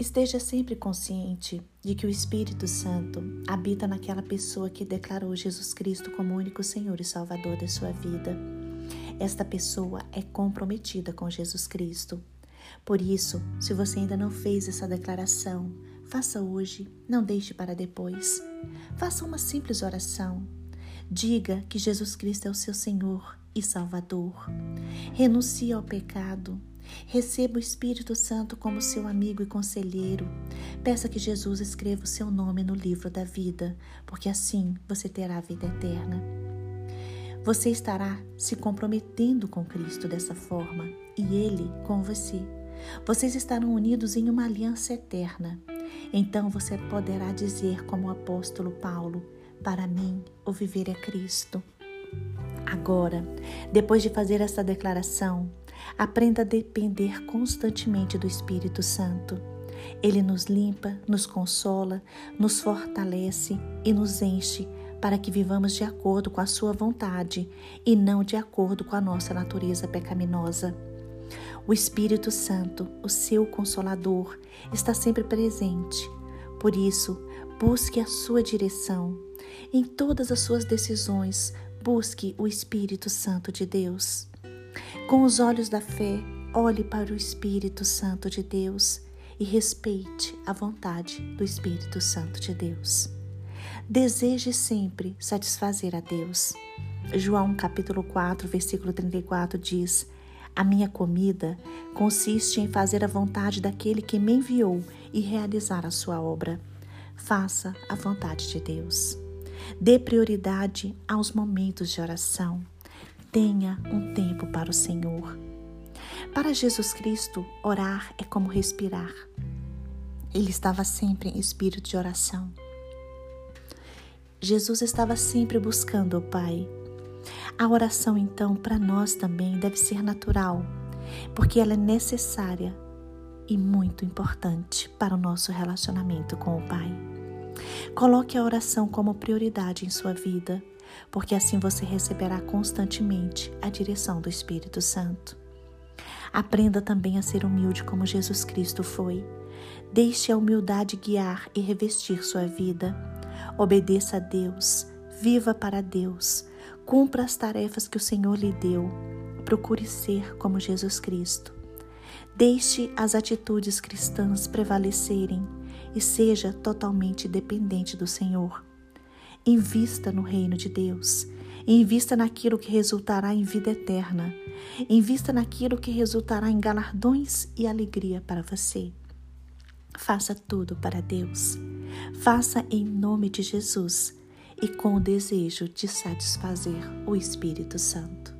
Esteja sempre consciente de que o Espírito Santo habita naquela pessoa que declarou Jesus Cristo como único Senhor e Salvador da sua vida. Esta pessoa é comprometida com Jesus Cristo. Por isso, se você ainda não fez essa declaração, faça hoje, não deixe para depois. Faça uma simples oração. Diga que Jesus Cristo é o seu Senhor e Salvador. Renuncie ao pecado Receba o Espírito Santo como seu amigo e conselheiro. Peça que Jesus escreva o seu nome no livro da vida, porque assim você terá a vida eterna. Você estará se comprometendo com Cristo dessa forma e Ele com você. Vocês estarão unidos em uma aliança eterna. Então você poderá dizer, como o apóstolo Paulo: Para mim, o viver é Cristo. Agora, depois de fazer essa declaração, Aprenda a depender constantemente do Espírito Santo. Ele nos limpa, nos consola, nos fortalece e nos enche para que vivamos de acordo com a Sua vontade e não de acordo com a nossa natureza pecaminosa. O Espírito Santo, o seu consolador, está sempre presente. Por isso, busque a sua direção. Em todas as suas decisões, busque o Espírito Santo de Deus. Com os olhos da fé, olhe para o Espírito Santo de Deus e respeite a vontade do Espírito Santo de Deus. Deseje sempre satisfazer a Deus. João capítulo 4, versículo 34 diz: A minha comida consiste em fazer a vontade daquele que me enviou e realizar a sua obra. Faça a vontade de Deus. Dê prioridade aos momentos de oração. Tenha um tempo para o Senhor. Para Jesus Cristo, orar é como respirar. Ele estava sempre em espírito de oração. Jesus estava sempre buscando o Pai. A oração, então, para nós também deve ser natural, porque ela é necessária e muito importante para o nosso relacionamento com o Pai. Coloque a oração como prioridade em sua vida porque assim você receberá constantemente a direção do Espírito Santo. Aprenda também a ser humilde como Jesus Cristo foi. Deixe a humildade guiar e revestir sua vida. Obedeça a Deus, viva para Deus, cumpra as tarefas que o Senhor lhe deu. Procure ser como Jesus Cristo. Deixe as atitudes cristãs prevalecerem e seja totalmente dependente do Senhor. Invista no reino de Deus. Invista naquilo que resultará em vida eterna. Invista naquilo que resultará em galardões e alegria para você. Faça tudo para Deus. Faça em nome de Jesus e com o desejo de satisfazer o Espírito Santo.